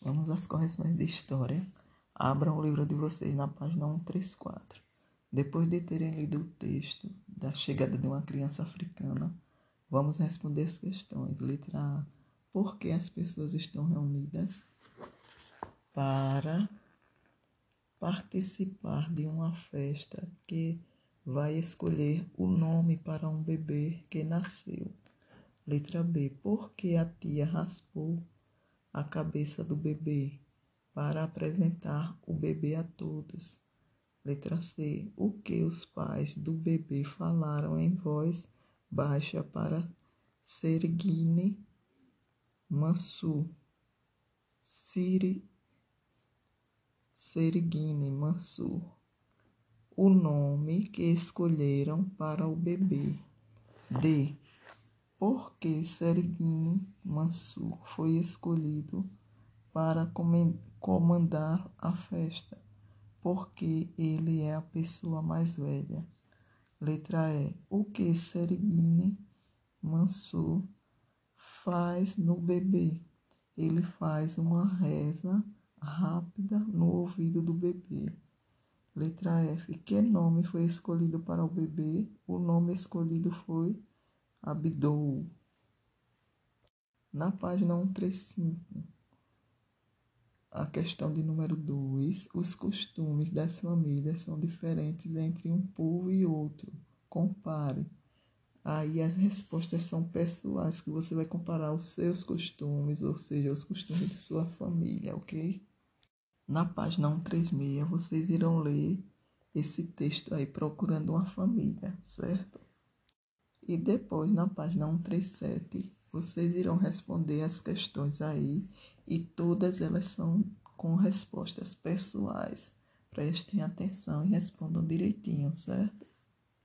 Vamos às correções de história. Abram o livro de vocês na página 134. Depois de terem lido o texto da chegada de uma criança africana, vamos responder as questões. Letra A. Por que as pessoas estão reunidas? Para participar de uma festa que vai escolher o nome para um bebê que nasceu. Letra B. Por que a tia raspou a cabeça do bebê para apresentar o bebê a todos? Letra C. O que os pais do bebê falaram em voz baixa para Serguine Mansur? Siri Serguine Mansur. O nome que escolheram para o bebê. D. Por que Serguine Mansur foi escolhido para comandar a festa? Porque ele é a pessoa mais velha. Letra E. O que Serguine Mansur faz no bebê? Ele faz uma reza rápida no ouvido do bebê. Letra F. Que nome foi escolhido para o bebê? O nome escolhido foi Abdou. Na página 135, a questão de número 2, os costumes das famílias são diferentes entre um povo e outro. Compare. Aí as respostas são pessoais, que você vai comparar os seus costumes, ou seja, os costumes de sua família, ok? Na página 136, vocês irão ler esse texto aí, procurando uma família, certo? E depois, na página 137, vocês irão responder as questões aí e todas elas são com respostas pessoais. Prestem atenção e respondam direitinho, certo?